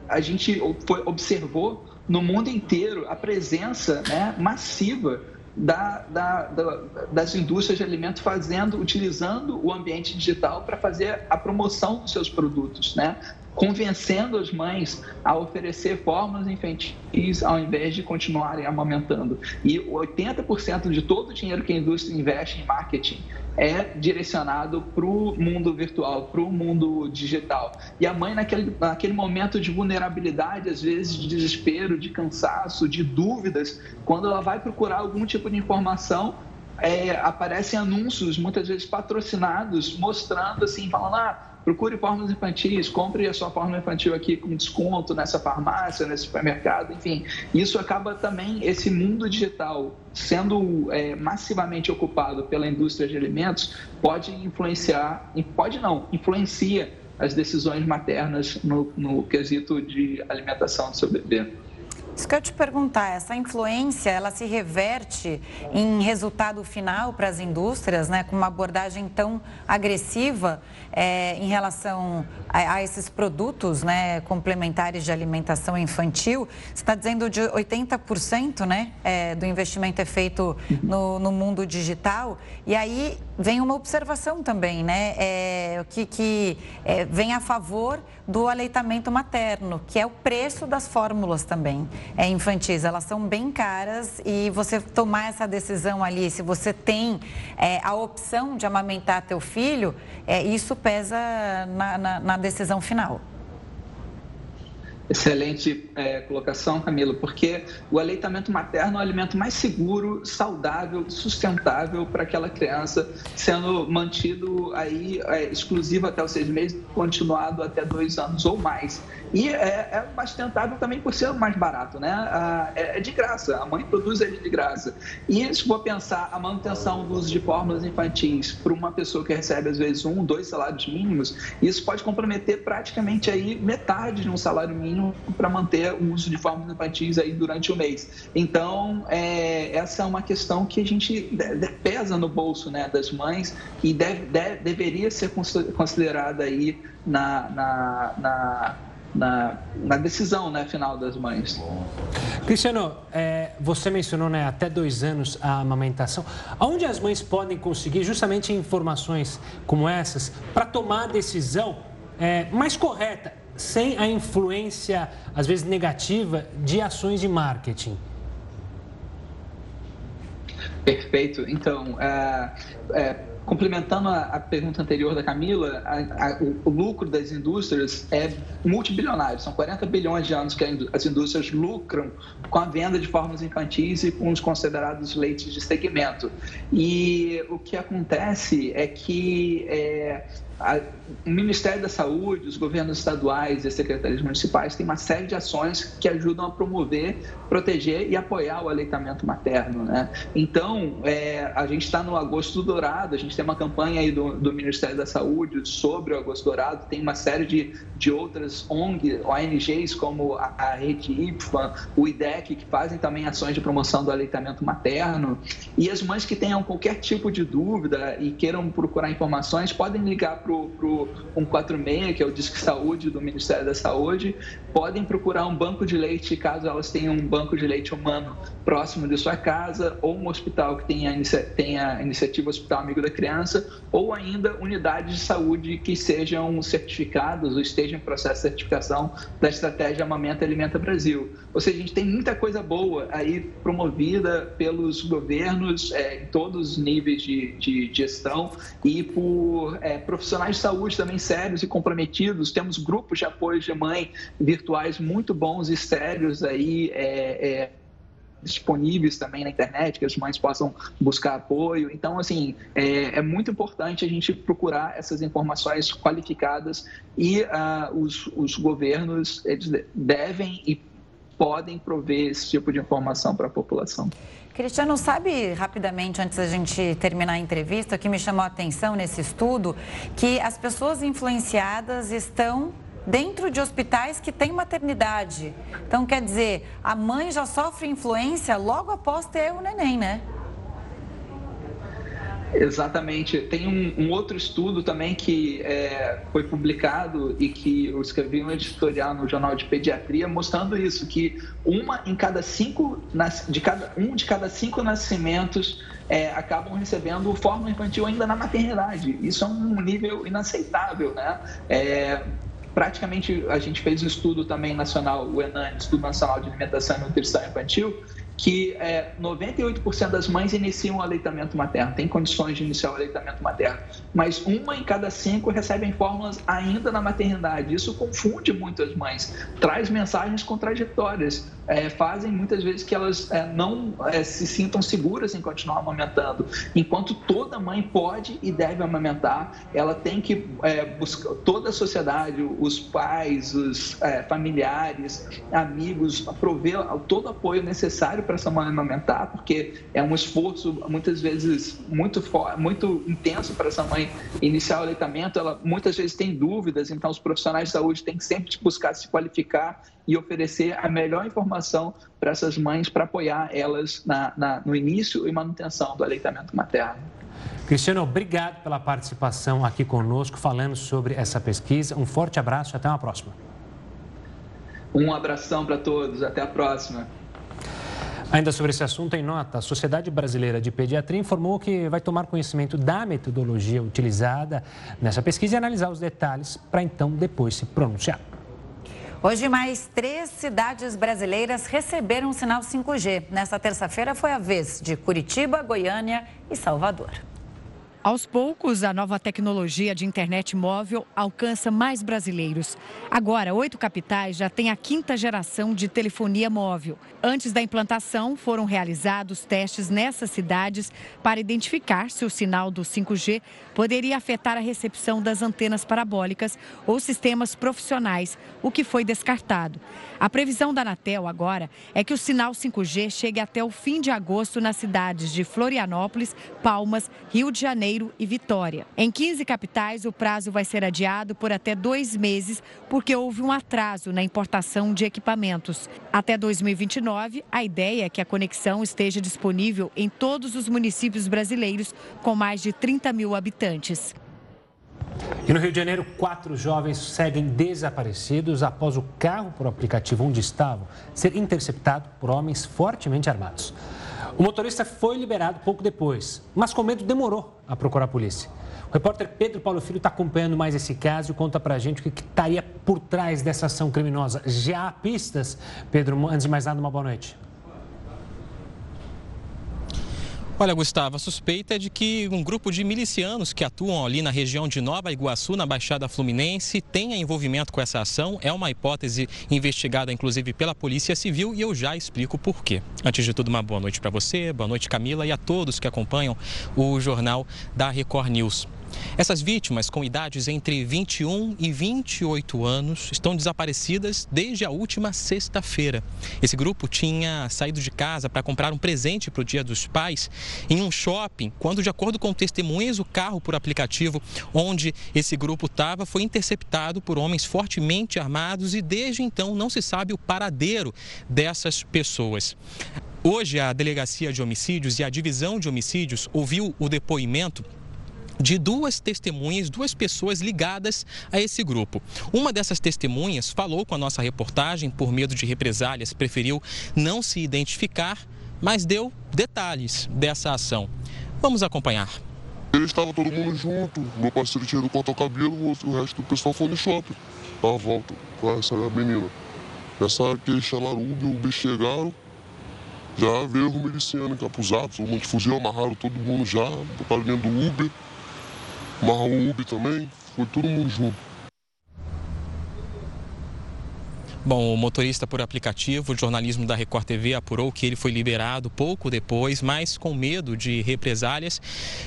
a gente foi, observou no mundo inteiro a presença né, massiva da, da, da, das indústrias de alimentos fazendo, utilizando o ambiente digital para fazer a promoção dos seus produtos, né? convencendo as mães a oferecer fórmulas infantis ao invés de continuarem amamentando. E 80% de todo o dinheiro que a indústria investe em marketing é direcionado para o mundo virtual, para o mundo digital. E a mãe, naquele, naquele momento de vulnerabilidade, às vezes de desespero, de cansaço, de dúvidas, quando ela vai procurar algum tipo de informação, é, aparecem anúncios, muitas vezes patrocinados, mostrando assim, falando, ah, procure fórmulas infantis, compre a sua fórmula infantil aqui com desconto nessa farmácia, nesse supermercado, enfim. Isso acaba também, esse mundo digital sendo é, massivamente ocupado pela indústria de alimentos, pode influenciar, pode não, influencia as decisões maternas no, no quesito de alimentação do seu bebê. Isso que eu te perguntar, essa influência, ela se reverte em resultado final para as indústrias, né, com uma abordagem tão agressiva é, em relação a, a, esses produtos né, complementares de alimentação infantil? Você está dizendo de 80% né, é, do investimento é feito no, no, mundo digital, e aí vem uma observação também, né, é, que, que vem a favor do aleitamento materno, que é o preço das fórmulas também é, infantis. Elas são bem caras e você tomar essa decisão ali, se você tem é, a opção de amamentar teu filho, é, isso pesa na, na, na decisão final. Excelente é, colocação, Camilo, porque o aleitamento materno é o alimento mais seguro, saudável, sustentável para aquela criança, sendo mantido aí é, exclusivo até os seis meses, continuado até dois anos ou mais. E é, é mais tentável também por ser mais barato, né? Ah, é, é, de graça, a mãe produz ele de graça. E se for pensar a manutenção do uso de fórmulas infantis para uma pessoa que recebe às vezes um, dois salários mínimos, isso pode comprometer praticamente aí metade de um salário mínimo para manter o uso de fórmulas infantis aí durante o mês. Então, é, essa é uma questão que a gente pesa no bolso né, das mães e deve, deveria ser considerada aí na, na, na na, na, decisão né, final das mães. Cristiano, é, você mencionou né, até dois anos a amamentação. Onde as mães podem conseguir justamente informações como essas para tomar a decisão é, mais correta, sem a influência, às vezes negativa, de ações de marketing? Perfeito. Então, é, é, complementando a, a, pergunta anterior da Camila, a, a, o, o, lucro das indústrias é multibilionário. São 40 bilhões de anos que as indústrias lucram com a venda de formas infantis e com os considerados leites de segmento. E o que acontece é que é, o Ministério da Saúde, os governos estaduais e as secretarias municipais têm uma série de ações que ajudam a promover, proteger e apoiar o aleitamento materno. Né? Então, é, a gente está no Agosto Dourado, a gente tem uma campanha aí do, do, Ministério da Saúde sobre o Agosto Dourado, tem uma série de, de outras ONG, ONGs, como a, a Rede IPFA, o IDEC, que fazem também ações de promoção do aleitamento materno. E as mães que tenham qualquer tipo de dúvida e queiram procurar informações, podem ligar para o 146, que é o Disque Saúde do Ministério da Saúde, podem procurar um banco de leite, caso elas tenham um banco de leite humano próximo de sua casa, ou um hospital que tenha, tenha iniciativa Hospital Amigo da Criança, ou ainda unidades de saúde que sejam certificadas ou estejam em processo de certificação da estratégia Amamenta Alimenta Brasil. Ou seja, a gente tem muita coisa boa aí promovida pelos governos é, em todos os níveis de, de gestão e por é, profissionais de saúde também sérios e comprometidos. Temos grupos de apoio de mãe virtuais muito bons e sérios aí. É, é disponíveis também na internet, que as mães possam buscar apoio. Então, assim, é, é muito importante a gente procurar essas informações qualificadas e uh, os, os governos eles devem e podem prover esse tipo de informação para a população. Cristiano, sabe rapidamente, antes da gente terminar a entrevista, que me chamou a atenção nesse estudo, que as pessoas influenciadas estão dentro de hospitais que têm maternidade. Então, quer dizer, a mãe já sofre influência logo após ter o neném, né? Exatamente. Tem um, um, outro estudo também que é, foi publicado e que eu escrevi um editorial no Jornal de Pediatria mostrando isso, que uma em cada cinco, de cada, um de cada cinco nascimentos é, acabam recebendo fórmula infantil ainda na maternidade. Isso é um nível inaceitável, né? É, praticamente a gente fez um estudo também nacional, o ENAN, Estudo Nacional de Alimentação e Nutrição Infantil, que é, 98% das mães iniciam o aleitamento materno, têm condições de iniciar o aleitamento materno, mas uma em cada cinco recebem fórmulas ainda na maternidade. Isso confunde muito as mães, traz mensagens contraditórias, é, fazem muitas vezes que elas é, não é, se sintam seguras em continuar amamentando. Enquanto toda mãe pode e deve amamentar, ela tem que é, buscar, toda a sociedade, os pais, os é, familiares, amigos, prover todo o apoio necessário para essa mãe amamentar, porque é um esforço muitas vezes muito muito intenso para essa mãe iniciar o aleitamento. Ela muitas vezes tem dúvidas, então os profissionais de saúde têm que sempre buscar se qualificar e oferecer a melhor informação para essas mães para apoiar elas na, na, no início e manutenção do aleitamento materno. Cristiano, obrigado pela participação aqui conosco, falando sobre essa pesquisa. Um forte abraço e até uma próxima. Um abração para todos, até a próxima. Ainda sobre esse assunto, em nota, a Sociedade Brasileira de Pediatria informou que vai tomar conhecimento da metodologia utilizada nessa pesquisa e analisar os detalhes para então depois se pronunciar. Hoje, mais três cidades brasileiras receberam o sinal 5G. Nesta terça-feira foi a vez de Curitiba, Goiânia e Salvador. Aos poucos, a nova tecnologia de internet móvel alcança mais brasileiros. Agora, oito capitais já têm a quinta geração de telefonia móvel. Antes da implantação, foram realizados testes nessas cidades para identificar se o sinal do 5G poderia afetar a recepção das antenas parabólicas ou sistemas profissionais, o que foi descartado. A previsão da Anatel agora é que o sinal 5G chegue até o fim de agosto nas cidades de Florianópolis, Palmas, Rio de Janeiro e Vitória. Em 15 capitais, o prazo vai ser adiado por até dois meses, porque houve um atraso na importação de equipamentos. Até 2029, a ideia é que a conexão esteja disponível em todos os municípios brasileiros com mais de 30 mil habitantes. E no Rio de Janeiro, quatro jovens seguem desaparecidos após o carro por aplicativo onde estavam ser interceptado por homens fortemente armados. O motorista foi liberado pouco depois, mas com medo demorou a procurar a polícia. O repórter Pedro Paulo Filho está acompanhando mais esse caso e conta pra gente o que estaria por trás dessa ação criminosa. Já há pistas? Pedro, antes de mais nada, uma boa noite. Olha, Gustavo, a suspeita é de que um grupo de milicianos que atuam ali na região de Nova Iguaçu, na Baixada Fluminense, tenha envolvimento com essa ação. É uma hipótese investigada, inclusive, pela Polícia Civil e eu já explico por quê. Antes de tudo, uma boa noite para você, boa noite, Camila, e a todos que acompanham o jornal da Record News. Essas vítimas, com idades entre 21 e 28 anos, estão desaparecidas desde a última sexta-feira. Esse grupo tinha saído de casa para comprar um presente para o Dia dos Pais em um shopping, quando, de acordo com testemunhas, o carro por aplicativo onde esse grupo estava foi interceptado por homens fortemente armados e desde então não se sabe o paradeiro dessas pessoas. Hoje, a Delegacia de Homicídios e a Divisão de Homicídios ouviu o depoimento de duas testemunhas, duas pessoas ligadas a esse grupo. Uma dessas testemunhas falou com a nossa reportagem, por medo de represálias, preferiu não se identificar, mas deu detalhes dessa ação. Vamos acompanhar. Ele estava todo mundo junto, meu parceiro tinha ido cortar o cabelo, o resto do pessoal foi no shopping, à volta com essa menina. Nessa que chamaram o Uber, o Uber chegaram, já veio o miliciano encapuzado, um monte de fuzil, amarraram todo mundo já, botaram dentro do Uber Marrom Ubi também, foi todo mundo junto. Bom, o motorista por aplicativo, o jornalismo da Record TV apurou que ele foi liberado pouco depois, mas com medo de represálias,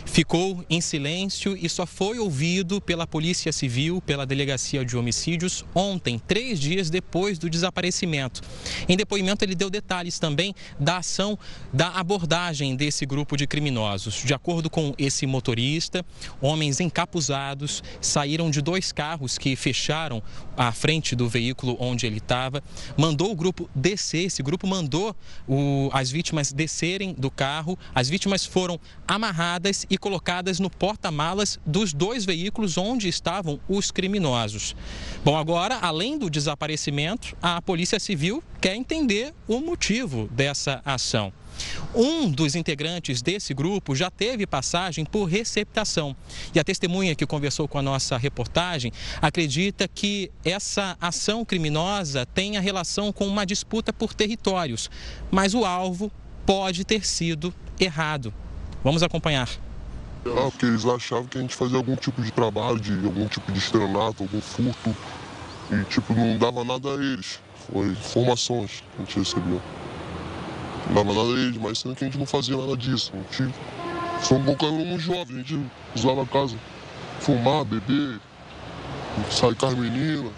ficou em silêncio e só foi ouvido pela Polícia Civil, pela Delegacia de Homicídios, ontem, três dias depois do desaparecimento. Em depoimento, ele deu detalhes também da ação, da abordagem desse grupo de criminosos. De acordo com esse motorista, homens encapuzados saíram de dois carros que fecharam a frente do veículo onde ele estava, mandou o grupo descer, esse grupo mandou o, as vítimas descerem do carro, as vítimas foram amarradas e colocadas no porta-malas dos dois veículos onde estavam os criminosos. Bom, agora, além do desaparecimento, a Polícia Civil quer entender o motivo dessa ação. Um dos integrantes desse grupo já teve passagem por receptação. E a testemunha que conversou com a nossa reportagem acredita que essa ação criminosa tenha relação com uma disputa por territórios, mas o alvo pode ter sido errado. Vamos acompanhar. Ah, porque eles achavam que a gente fazia algum tipo de trabalho, de algum tipo de estelionato, algum furto. E tipo, não dava nada a eles. Foi informações que a gente recebeu. Não dava nada a eles, mas sendo que a gente não fazia nada disso. A gente foi um bom jovem, a gente usava a casa, fumar, beber, sair com as meninas.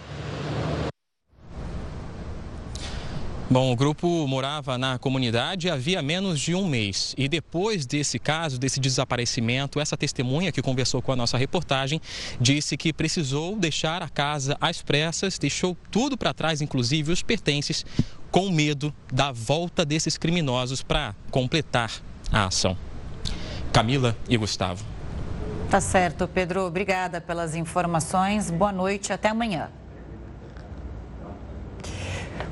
Bom, o grupo morava na comunidade havia menos de um mês. E depois desse caso, desse desaparecimento, essa testemunha que conversou com a nossa reportagem disse que precisou deixar a casa às pressas, deixou tudo para trás, inclusive os pertences, com medo da volta desses criminosos para completar a ação. Camila e Gustavo. Tá certo, Pedro. Obrigada pelas informações. Boa noite, até amanhã.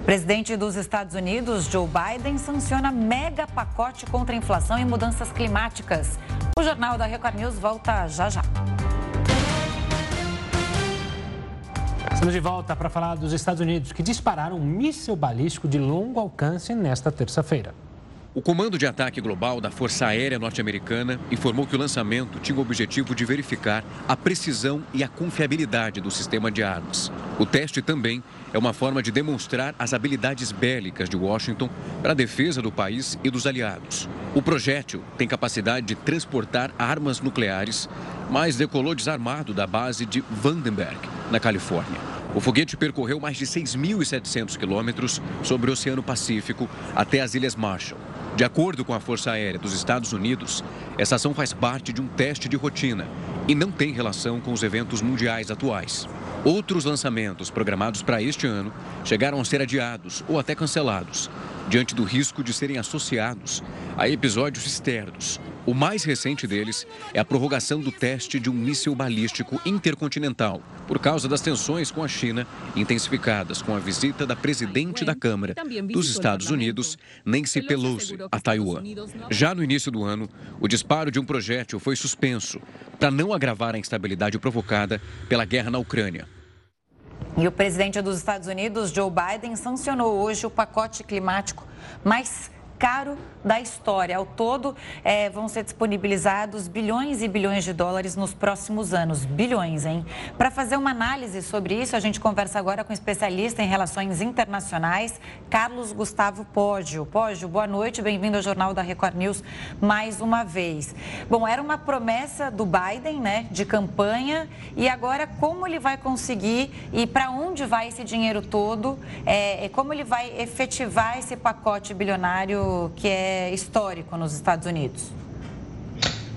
O presidente dos Estados Unidos, Joe Biden, sanciona mega pacote contra inflação e mudanças climáticas. O Jornal da Record News volta já já. Estamos de volta para falar dos Estados Unidos, que dispararam um míssil balístico de longo alcance nesta terça-feira. O Comando de Ataque Global da Força Aérea Norte-Americana informou que o lançamento tinha o objetivo de verificar a precisão e a confiabilidade do sistema de armas. O teste também é uma forma de demonstrar as habilidades bélicas de Washington para a defesa do país e dos aliados. O projétil tem capacidade de transportar armas nucleares, mas decolou desarmado da base de Vandenberg, na Califórnia. O foguete percorreu mais de 6.700 quilômetros sobre o Oceano Pacífico até as Ilhas Marshall. De acordo com a Força Aérea dos Estados Unidos, essa ação faz parte de um teste de rotina e não tem relação com os eventos mundiais atuais. Outros lançamentos programados para este ano chegaram a ser adiados ou até cancelados, diante do risco de serem associados a episódios externos o mais recente deles é a prorrogação do teste de um míssil balístico intercontinental, por causa das tensões com a China, intensificadas com a visita da presidente da Câmara dos Estados Unidos, Nancy Pelosi, a Taiwan. Já no início do ano, o disparo de um projétil foi suspenso para não agravar a instabilidade provocada pela guerra na Ucrânia. E o presidente dos Estados Unidos, Joe Biden, sancionou hoje o pacote climático mais caro da história. Ao todo, é, vão ser disponibilizados bilhões e bilhões de dólares nos próximos anos. Bilhões, hein? Para fazer uma análise sobre isso, a gente conversa agora com o especialista em relações internacionais, Carlos Gustavo Poggio. Poggio, boa noite, bem-vindo ao Jornal da Record News mais uma vez. Bom, era uma promessa do Biden, né, de campanha, e agora como ele vai conseguir e para onde vai esse dinheiro todo? É, como ele vai efetivar esse pacote bilionário que é histórico nos Estados Unidos.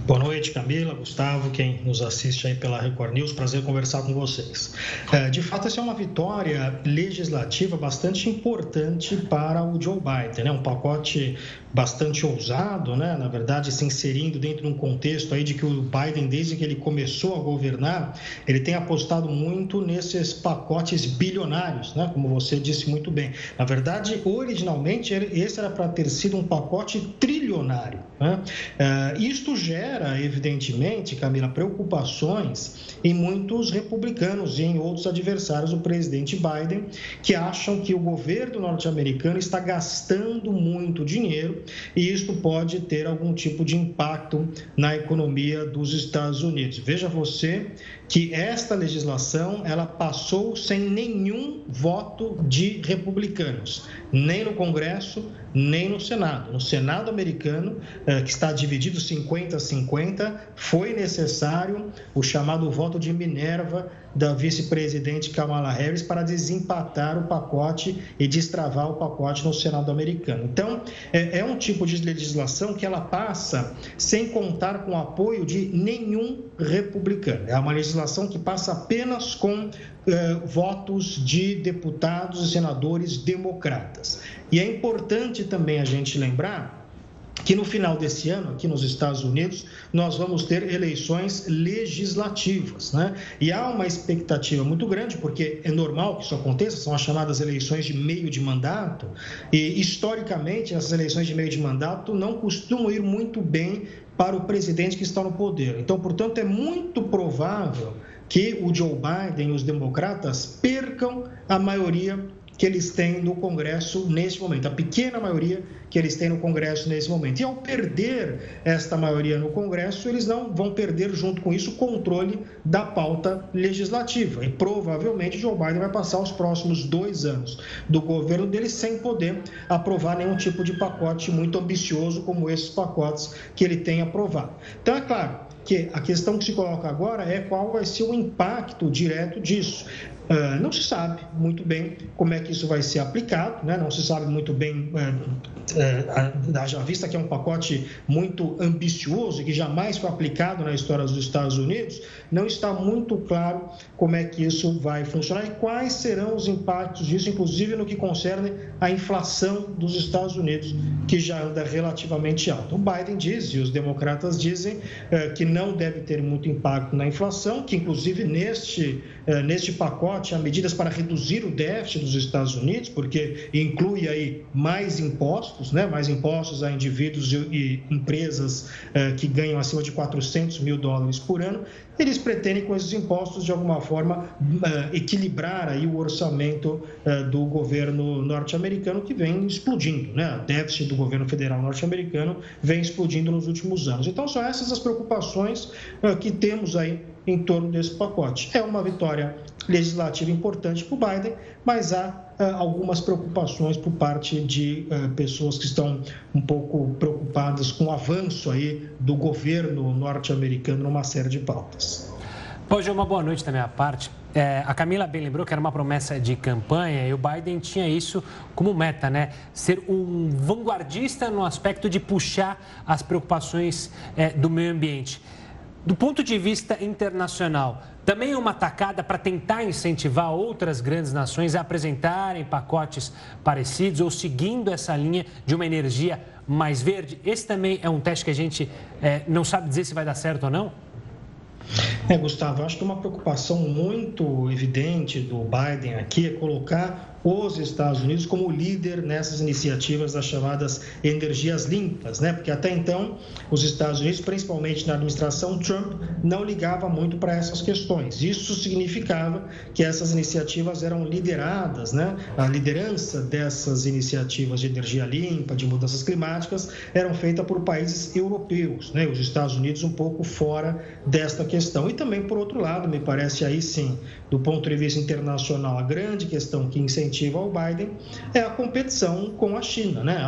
Boa noite, Camila, Gustavo, quem nos assiste aí pela Record News, prazer conversar com vocês. É, de fato, essa é uma vitória legislativa bastante importante para o Joe Biden, né? Um pacote bastante ousado, né? Na verdade, se inserindo dentro de um contexto aí de que o Biden, desde que ele começou a governar, ele tem apostado muito nesses pacotes bilionários, né? Como você disse muito bem. Na verdade, originalmente, esse era para ter sido um pacote trilionário, né? Uh, isto gera, evidentemente, Camila, preocupações em muitos republicanos e em outros adversários do presidente Biden, que acham que o governo norte-americano está gastando muito dinheiro e isto pode ter algum tipo de impacto na economia dos Estados Unidos. Veja você que esta legislação ela passou sem nenhum voto de republicanos, nem no Congresso, nem no Senado. No Senado americano, eh, que está dividido 50 a 50, foi necessário o chamado voto de Minerva da vice-presidente Kamala Harris para desempatar o pacote e destravar o pacote no Senado americano. Então, é, é um tipo de legislação que ela passa sem contar com o apoio de nenhum republicano. É uma legislação que passa apenas com eh, votos de deputados e senadores democratas. E é importante também a gente lembrar que no final desse ano, aqui nos Estados Unidos, nós vamos ter eleições legislativas, né? E há uma expectativa muito grande, porque é normal que isso aconteça, são as chamadas eleições de meio de mandato, e historicamente essas eleições de meio de mandato não costumam ir muito bem para o presidente que está no poder. Então, portanto, é muito provável que o Joe Biden e os democratas percam a maioria que eles têm no Congresso neste momento, a pequena maioria que eles têm no Congresso nesse momento. E ao perder esta maioria no Congresso, eles não vão perder junto com isso o controle da pauta legislativa. E provavelmente Joe Biden vai passar os próximos dois anos do governo dele sem poder aprovar nenhum tipo de pacote muito ambicioso como esses pacotes que ele tem aprovado. Então, é claro, que a questão que se coloca agora é qual vai ser o impacto direto disso. Uh, não se sabe muito bem como é que isso vai ser aplicado, né? não se sabe muito bem, uh, uh, já vista que é um pacote muito ambicioso e que jamais foi aplicado na história dos Estados Unidos, não está muito claro como é que isso vai funcionar e quais serão os impactos disso, inclusive no que concerne a inflação dos Estados Unidos, que já anda relativamente alta. O Biden diz, e os democratas dizem, que não deve ter muito impacto na inflação, que inclusive neste, neste pacote, pacote há medidas para reduzir o déficit dos Estados Unidos, porque inclui aí mais impostos, né? mais impostos a indivíduos e empresas uh, que ganham acima de 400 mil dólares por ano. Eles pretendem, com esses impostos, de alguma forma, uh, equilibrar aí o orçamento uh, do governo norte-americano, que vem explodindo. Né? O déficit do governo federal norte-americano vem explodindo nos últimos anos. Então, são essas as preocupações que temos aí em torno desse pacote. É uma vitória legislativa importante para o Biden, mas há algumas preocupações por parte de uh, pessoas que estão um pouco preocupadas com o avanço aí do governo norte-americano numa série de pautas. Hoje é uma boa noite da minha parte. É, a Camila bem lembrou que era uma promessa de campanha e o Biden tinha isso como meta, né? Ser um vanguardista no aspecto de puxar as preocupações é, do meio ambiente. Do ponto de vista internacional, também é uma tacada para tentar incentivar outras grandes nações a apresentarem pacotes parecidos ou seguindo essa linha de uma energia mais verde? Esse também é um teste que a gente é, não sabe dizer se vai dar certo ou não? É, Gustavo, acho que uma preocupação muito evidente do Biden aqui é colocar os Estados Unidos como líder nessas iniciativas das chamadas energias limpas, né? Porque até então os Estados Unidos, principalmente na administração Trump, não ligava muito para essas questões. Isso significava que essas iniciativas eram lideradas, né? A liderança dessas iniciativas de energia limpa, de mudanças climáticas, eram feitas por países europeus, né? Os Estados Unidos um pouco fora desta questão. E também por outro lado, me parece aí sim, do ponto de vista internacional, a grande questão que incentiva o Biden é a competição com a China. Né?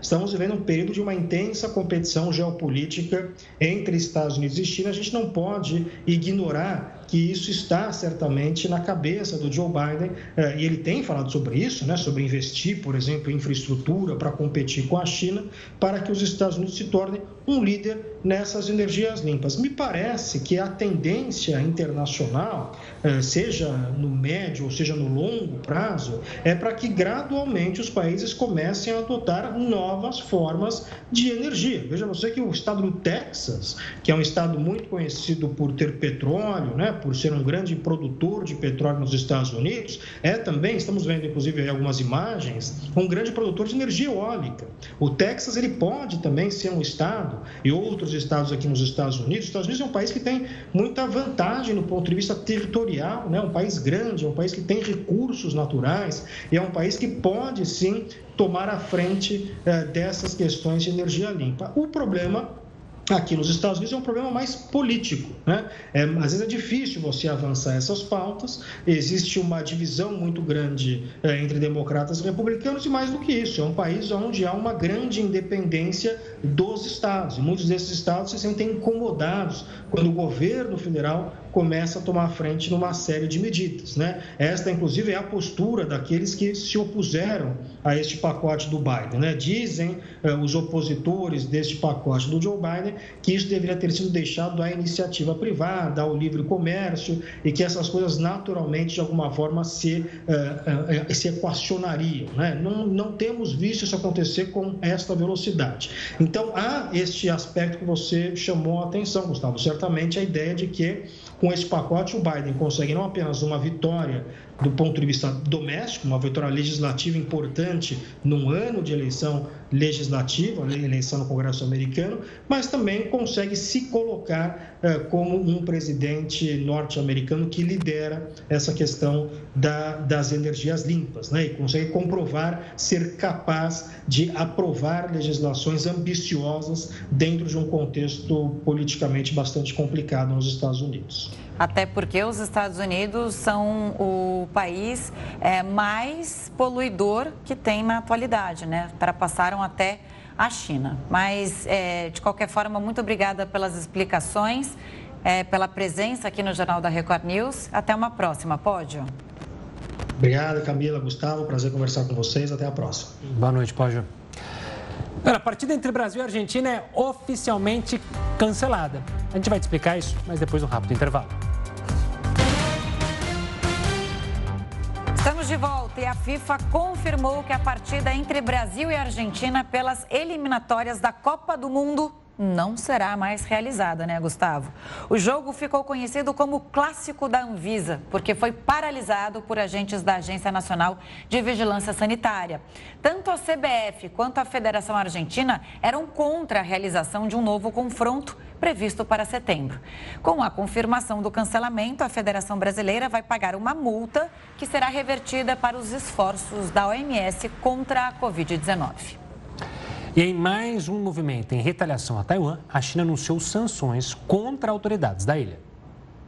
Estamos vivendo um período de uma intensa competição geopolítica entre Estados Unidos e China. A gente não pode ignorar que isso está certamente na cabeça do Joe Biden, eh, e ele tem falado sobre isso, né, sobre investir, por exemplo, em infraestrutura para competir com a China, para que os Estados Unidos se tornem um líder nessas energias limpas. Me parece que a tendência internacional, eh, seja no médio ou seja no longo prazo, é para que gradualmente os países comecem a adotar novas formas de energia. Veja você que o estado do Texas, que é um estado muito conhecido por ter petróleo, né, por ser um grande produtor de petróleo nos Estados Unidos, é também, estamos vendo inclusive algumas imagens, um grande produtor de energia eólica. O Texas ele pode também ser um estado e outros estados aqui nos Estados Unidos. Os Estados Unidos é um país que tem muita vantagem no ponto de vista territorial, né? Um país grande, é um país que tem recursos naturais e é um país que pode sim tomar a frente eh, dessas questões de energia limpa. O problema aqui nos Estados Unidos é um problema mais político. Né? É, às vezes é difícil você avançar essas pautas, existe uma divisão muito grande é, entre democratas e republicanos, e mais do que isso, é um país onde há uma grande independência dos estados. E muitos desses estados se sentem incomodados quando o governo federal começa a tomar frente numa série de medidas. Né? Esta, inclusive, é a postura daqueles que se opuseram a este pacote do Biden. Né? Dizem eh, os opositores deste pacote do Joe Biden que isso deveria ter sido deixado à iniciativa privada, ao livre comércio e que essas coisas naturalmente, de alguma forma, se, eh, eh, se equacionariam. Né? Não, não temos visto isso acontecer com esta velocidade. Então, há este aspecto que você chamou a atenção, Gustavo. Certamente a ideia de que com esse pacote, o Biden consegue não apenas uma vitória do ponto de vista doméstico, uma vitória legislativa importante num ano de eleição legislativa, eleição no Congresso americano, mas também consegue se colocar eh, como um presidente norte-americano que lidera essa questão da, das energias limpas, né? e consegue comprovar ser capaz de aprovar legislações ambiciosas dentro de um contexto politicamente bastante complicado nos Estados Unidos. Até porque os Estados Unidos são o país é, mais poluidor que tem na atualidade, né? Ultrapassaram até a China. Mas, é, de qualquer forma, muito obrigada pelas explicações, é, pela presença aqui no Jornal da Record News. Até uma próxima, Pódio. Obrigado, Camila, Gustavo. Prazer conversar com vocês. Até a próxima. Boa noite, Pódio. A partida entre Brasil e Argentina é oficialmente cancelada. A gente vai te explicar isso, mas depois de um rápido intervalo. Estamos de volta e a FIFA confirmou que a partida entre Brasil e Argentina pelas eliminatórias da Copa do Mundo não será mais realizada, né, Gustavo? O jogo ficou conhecido como Clássico da Anvisa, porque foi paralisado por agentes da Agência Nacional de Vigilância Sanitária. Tanto a CBF quanto a Federação Argentina eram contra a realização de um novo confronto previsto para setembro. Com a confirmação do cancelamento, a Federação Brasileira vai pagar uma multa que será revertida para os esforços da OMS contra a Covid-19. E em mais um movimento em retaliação a Taiwan, a China anunciou sanções contra autoridades da ilha.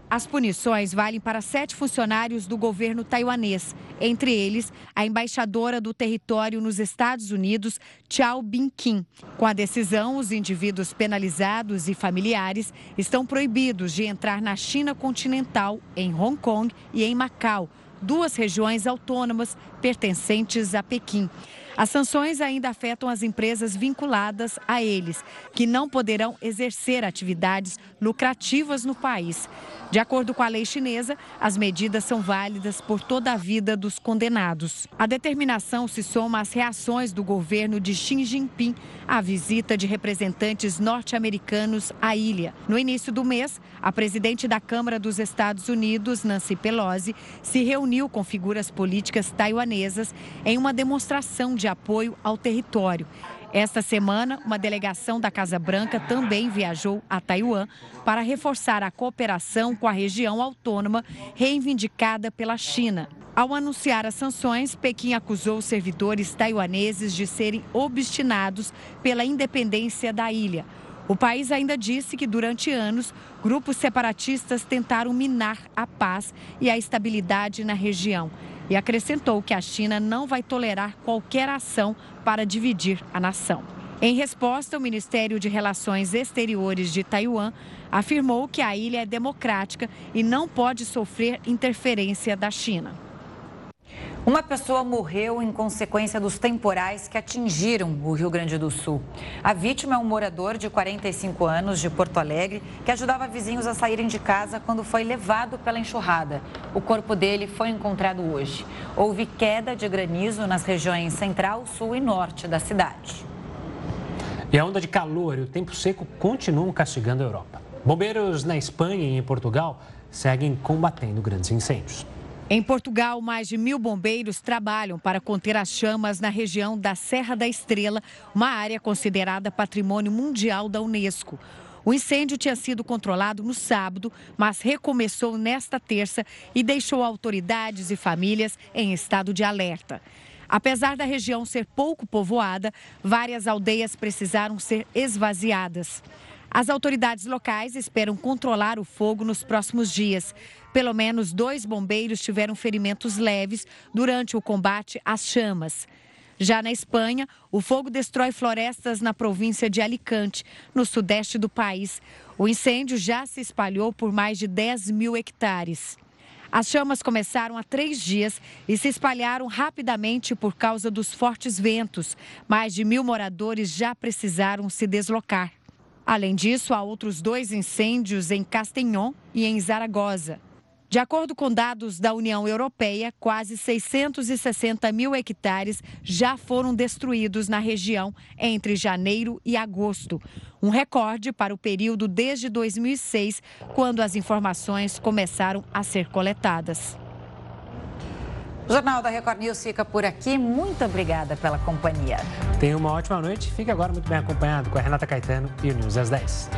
As punições valem para sete funcionários do governo taiwanês, entre eles a embaixadora do território nos Estados Unidos, Chao Bin-kim. Com a decisão, os indivíduos penalizados e familiares estão proibidos de entrar na China continental, em Hong Kong e em Macau, duas regiões autônomas pertencentes a Pequim. As sanções ainda afetam as empresas vinculadas a eles, que não poderão exercer atividades lucrativas no país. De acordo com a lei chinesa, as medidas são válidas por toda a vida dos condenados. A determinação se soma às reações do governo de Xi Jinping à visita de representantes norte-americanos à ilha. No início do mês, a presidente da Câmara dos Estados Unidos, Nancy Pelosi, se reuniu com figuras políticas taiwanesas em uma demonstração de apoio ao território. Esta semana, uma delegação da Casa Branca também viajou a Taiwan para reforçar a cooperação com a região autônoma reivindicada pela China. Ao anunciar as sanções, Pequim acusou os servidores taiwaneses de serem obstinados pela independência da ilha. O país ainda disse que durante anos, grupos separatistas tentaram minar a paz e a estabilidade na região e acrescentou que a China não vai tolerar qualquer ação para dividir a nação. Em resposta, o Ministério de Relações Exteriores de Taiwan afirmou que a ilha é democrática e não pode sofrer interferência da China. Uma pessoa morreu em consequência dos temporais que atingiram o Rio Grande do Sul. A vítima é um morador de 45 anos de Porto Alegre que ajudava vizinhos a saírem de casa quando foi levado pela enxurrada. O corpo dele foi encontrado hoje. Houve queda de granizo nas regiões central, sul e norte da cidade. E a onda de calor e o tempo seco continuam castigando a Europa. Bombeiros na Espanha e em Portugal seguem combatendo grandes incêndios. Em Portugal, mais de mil bombeiros trabalham para conter as chamas na região da Serra da Estrela, uma área considerada patrimônio mundial da Unesco. O incêndio tinha sido controlado no sábado, mas recomeçou nesta terça e deixou autoridades e famílias em estado de alerta. Apesar da região ser pouco povoada, várias aldeias precisaram ser esvaziadas. As autoridades locais esperam controlar o fogo nos próximos dias. Pelo menos dois bombeiros tiveram ferimentos leves durante o combate às chamas. Já na Espanha, o fogo destrói florestas na província de Alicante, no sudeste do país. O incêndio já se espalhou por mais de 10 mil hectares. As chamas começaram há três dias e se espalharam rapidamente por causa dos fortes ventos. Mais de mil moradores já precisaram se deslocar. Além disso, há outros dois incêndios em Castanhon e em Zaragoza. De acordo com dados da União Europeia, quase 660 mil hectares já foram destruídos na região entre janeiro e agosto, um recorde para o período desde 2006, quando as informações começaram a ser coletadas. O Jornal da Record News fica por aqui. Muito obrigada pela companhia. Tenha uma ótima noite. Fique agora muito bem acompanhado com a Renata Caetano e o News às 10.